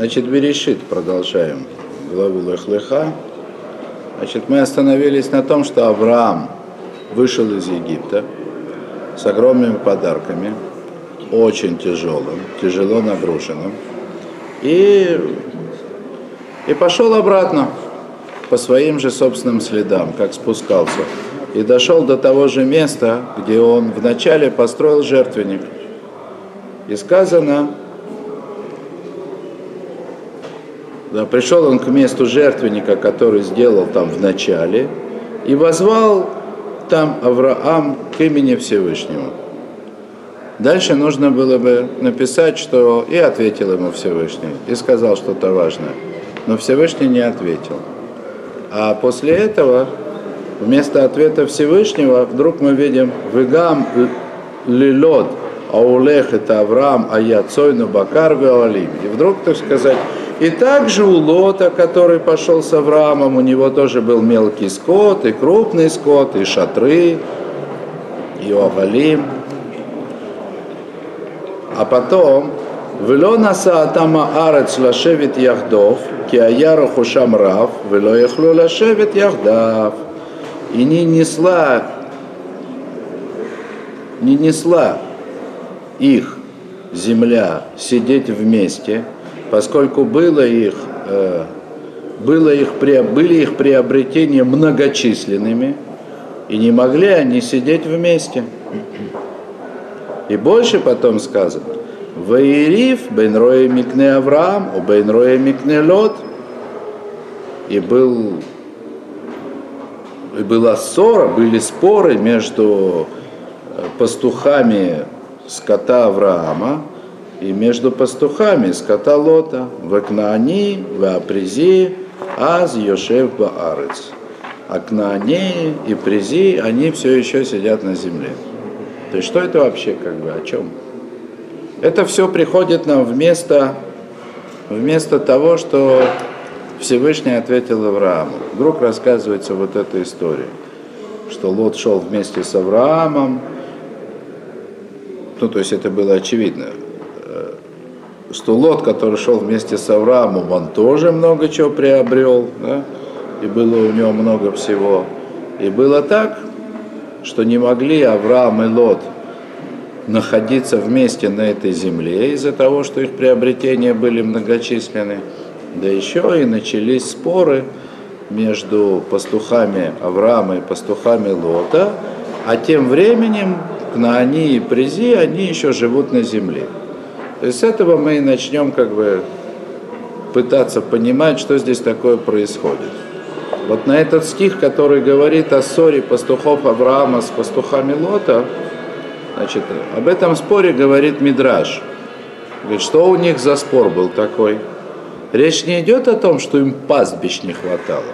Значит, Берешит, продолжаем главу Лехлеха. Значит, мы остановились на том, что Авраам вышел из Египта с огромными подарками, очень тяжелым, тяжело нагруженным, и, и пошел обратно по своим же собственным следам, как спускался, и дошел до того же места, где он вначале построил жертвенник. И сказано, Да, пришел он к месту жертвенника, который сделал там в начале, и возвал там Авраам к имени Всевышнего. Дальше нужно было бы написать, что и ответил ему Всевышний, и сказал что-то важное. Но Всевышний не ответил. А после этого, вместо ответа Всевышнего, вдруг мы видим «Вегам лилот аулех это Авраам, а я цойну бакар веолим». И вдруг, так сказать, и также у Лота, который пошел с Авраамом, у него тоже был мелкий скот, и крупный скот, и шатры, и овалим. А потом, «Вело наса атама арец лашевит яхдов, ки аяру хушам рав, вело яхлю лашевит яхдав». И не несла, не несла их земля сидеть вместе – поскольку было их, э, было их, были их приобретения многочисленными, и не могли они сидеть вместе. И больше потом сказано, Ваириф бен микне Авраам, у бен микне Лот. И был и была ссора, были споры между э, пастухами скота Авраама и между пастухами скота Лота, в Акнаани, в Апризи, Аз, Йошев, Баарец. А Кнаани и Призи, они все еще сидят на земле. То есть что это вообще, как бы, о чем? Это все приходит нам вместо, вместо того, что Всевышний ответил Аврааму. Вдруг рассказывается вот эта история, что Лот шел вместе с Авраамом, ну, то есть это было очевидно что Лот, который шел вместе с Авраамом, он тоже много чего приобрел, да? и было у него много всего. И было так, что не могли Авраам и Лот находиться вместе на этой земле из-за того, что их приобретения были многочисленны. Да еще и начались споры между пастухами Авраама и пастухами Лота, а тем временем Кнаани и Призи, они еще живут на земле. Есть с этого мы и начнем как бы пытаться понимать, что здесь такое происходит. Вот на этот стих, который говорит о ссоре пастухов Авраама с пастухами Лота, значит, об этом споре говорит Мидраш. Говорит, что у них за спор был такой? Речь не идет о том, что им пастбищ не хватало.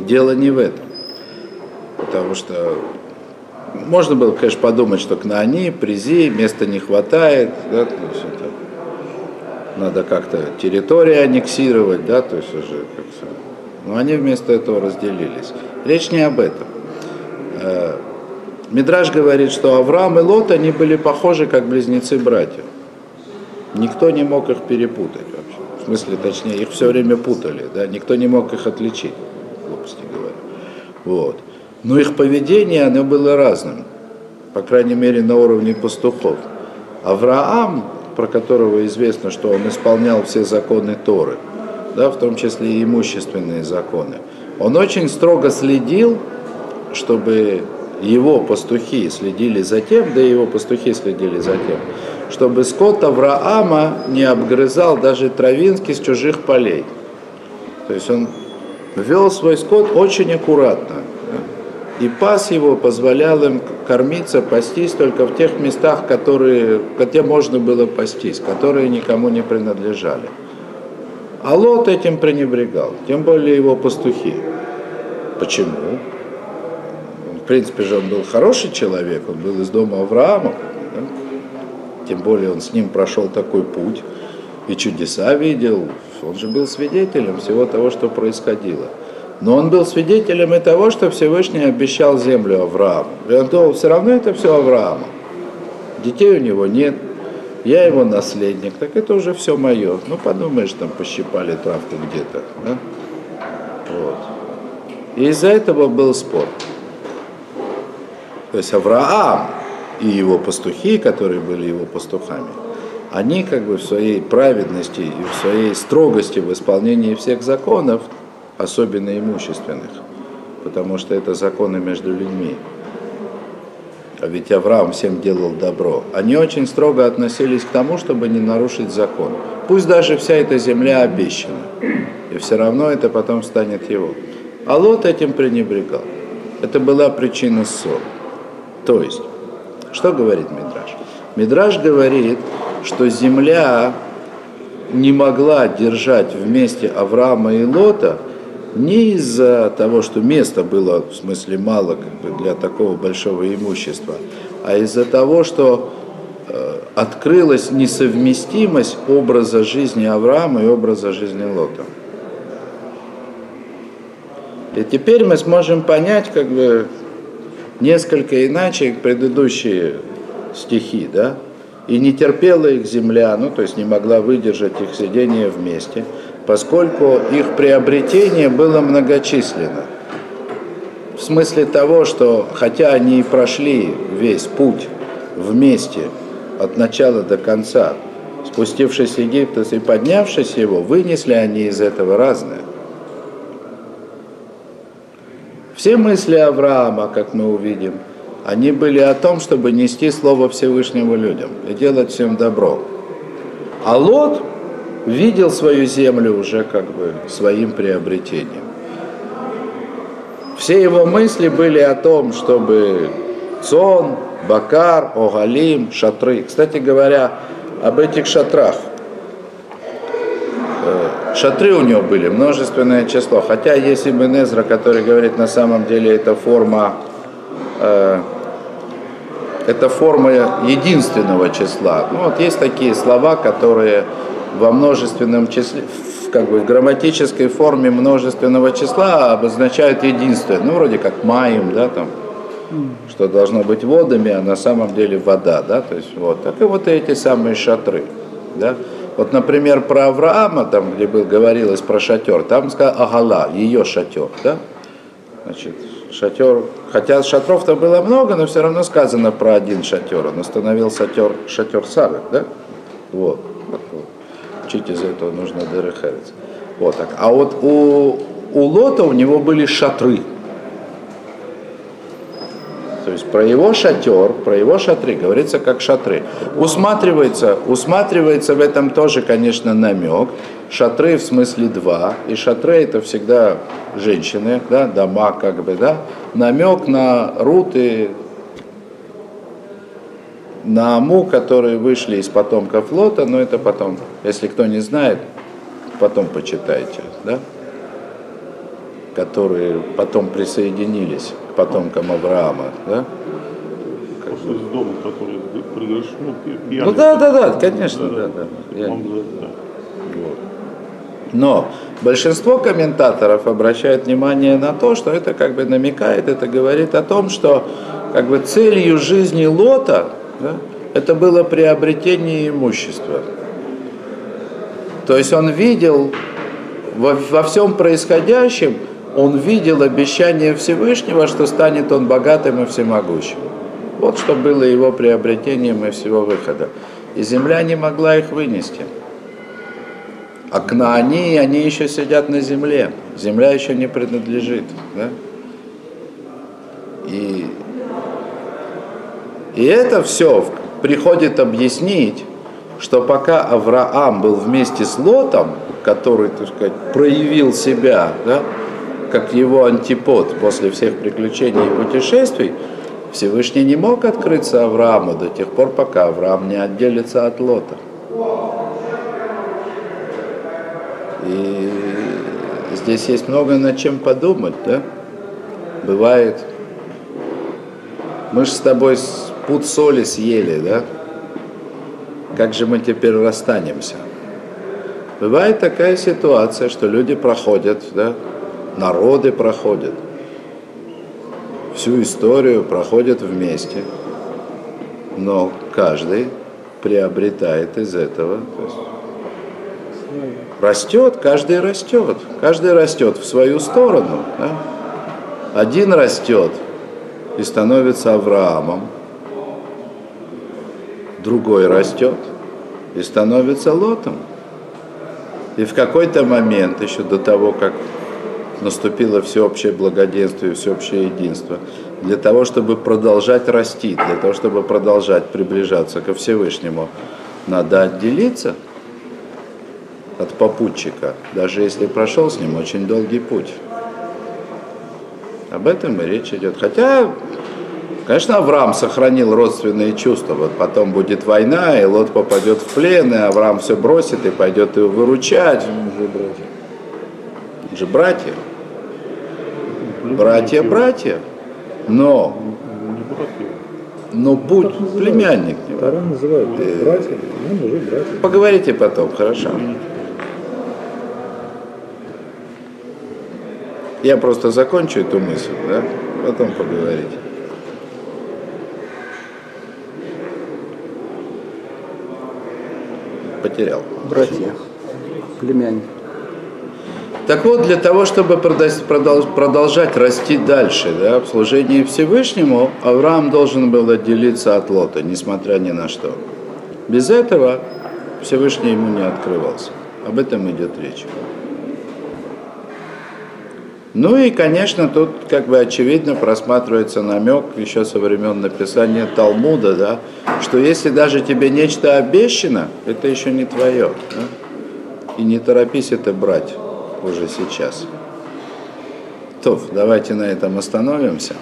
Дело не в этом. Потому что можно было, конечно, подумать, что к Наани, Призи, места не хватает, да, то есть это надо как-то территорию аннексировать, да, то есть уже как но они вместо этого разделились. Речь не об этом. Э, Мидраж говорит, что Авраам и Лот, они были похожи как близнецы-братья. Никто не мог их перепутать вообще. В смысле, точнее, их все время путали, да, никто не мог их отличить, глупости говоря. Вот. Но их поведение, оно было разным, по крайней мере, на уровне пастухов. Авраам, про которого известно, что он исполнял все законы Торы, да, в том числе и имущественные законы, он очень строго следил, чтобы его пастухи следили за тем, да и его пастухи следили за тем, чтобы скот Авраама не обгрызал даже травинки с чужих полей. То есть он вел свой скот очень аккуратно и пас его позволял им кормиться, пастись только в тех местах, которые, где можно было пастись, которые никому не принадлежали. А Лот этим пренебрегал, тем более его пастухи. Почему? В принципе же он был хороший человек, он был из дома Авраама, да? тем более он с ним прошел такой путь и чудеса видел, он же был свидетелем всего того, что происходило. Но он был свидетелем и того, что Всевышний обещал землю Аврааму. И он думал, все равно это все Аврааму. Детей у него нет, я его наследник, так это уже все мое. Ну, подумаешь, там пощипали травку где-то. Да? Вот. И из-за этого был спор. То есть Авраам и его пастухи, которые были его пастухами, они как бы в своей праведности и в своей строгости в исполнении всех законов, особенно имущественных, потому что это законы между людьми, а ведь Авраам всем делал добро, они очень строго относились к тому, чтобы не нарушить закон. Пусть даже вся эта земля обещана, и все равно это потом станет его. А Лот этим пренебрегал. Это была причина ссоры. То есть, что говорит Мидраш? Мидраш говорит, что земля не могла держать вместе Авраама и Лота не из-за того, что места было, в смысле, мало как бы, для такого большого имущества, а из-за того, что э, открылась несовместимость образа жизни Авраама и образа жизни Лота. И теперь мы сможем понять, как бы, несколько иначе предыдущие стихи, да? И не терпела их земля, ну, то есть не могла выдержать их сидение вместе, поскольку их приобретение было многочисленно. В смысле того, что хотя они и прошли весь путь вместе от начала до конца, спустившись с Египта и поднявшись его, вынесли они из этого разное. Все мысли Авраама, как мы увидим, они были о том, чтобы нести Слово Всевышнего людям и делать всем добро. А Лот видел свою землю уже как бы своим приобретением. Все его мысли были о том, чтобы Цон, Бакар, Огалим, шатры. Кстати говоря, об этих шатрах – Шатры у него были, множественное число. Хотя есть Ибн Эзра, который говорит, на самом деле это форма, э, это форма единственного числа. Ну вот есть такие слова, которые во множественном числе, как бы в грамматической форме множественного числа обозначают единственное. Ну вроде как маем, да, там, что должно быть водами, а на самом деле вода, да, то есть вот. Так и вот эти самые шатры, да. Вот, например, про Авраама, там, где был, говорилось про шатер, там сказал Агала, ее шатер, да? Значит, шатер, хотя шатров-то было много, но все равно сказано про один шатер. Он установил шатер, шатер Сары, да? Вот. Учить из этого нужно Дерехерец. Вот так. А вот у, у Лота у него были шатры. То есть про его шатер, про его шатры говорится как шатры. Усматривается, усматривается в этом тоже, конечно, намек. Шатры в смысле два. И шатры это всегда женщины, да, дома как бы, да. Намек на руты, на Аму, которые вышли из потомков Лота, но это потом, если кто не знает, потом почитайте, да, которые потом присоединились потомкам Авраама, да? Просто из дома, который приглашен, ну. Ну да, да, да, конечно, да, да. Он, да. вот. Но большинство комментаторов обращает внимание на то, что это как бы намекает, это говорит о том, что как бы целью жизни Лота да, это было приобретение имущества. То есть он видел во, во всем происходящем, он видел обещание Всевышнего, что станет он богатым и всемогущим. Вот что было его приобретением и всего выхода. И земля не могла их вынести. А кнаани, они еще сидят на земле. Земля еще не принадлежит. Да? И, и это все приходит объяснить, что пока Авраам был вместе с Лотом, который, так сказать, проявил себя, да, как его антипод после всех приключений и путешествий, Всевышний не мог открыться Аврааму до тех пор, пока Авраам не отделится от Лота. И здесь есть много над чем подумать, да? Бывает, мы же с тобой пуд соли съели, да? Как же мы теперь расстанемся? Бывает такая ситуация, что люди проходят, да? Народы проходят. Всю историю проходят вместе. Но каждый приобретает из этого. То есть растет, каждый растет, каждый растет в свою сторону. Да? Один растет и становится Авраамом, другой растет и становится Лотом. И в какой-то момент, еще до того, как наступило всеобщее благоденствие, всеобщее единство, для того, чтобы продолжать расти, для того, чтобы продолжать приближаться ко Всевышнему, надо отделиться от попутчика, даже если прошел с ним очень долгий путь. Об этом и речь идет. Хотя, конечно, Авраам сохранил родственные чувства. Вот потом будет война, и Лот попадет в плен, и Авраам все бросит и пойдет его выручать. Же братья. Братья, братья. Но, но будь племянник. Тара называют братья, он уже братья. Поговорите потом, хорошо? Я просто закончу эту мысль, да? Потом поговорите. Потерял. Братья, племянник. Так вот, для того, чтобы продолжать расти дальше да, в служении Всевышнему, Авраам должен был отделиться от Лота, несмотря ни на что. Без этого Всевышний ему не открывался. Об этом идет речь. Ну и, конечно, тут как бы очевидно просматривается намек еще со времен написания Талмуда, да, что если даже тебе нечто обещано, это еще не твое. Да? И не торопись это брать уже сейчас. То, давайте на этом остановимся.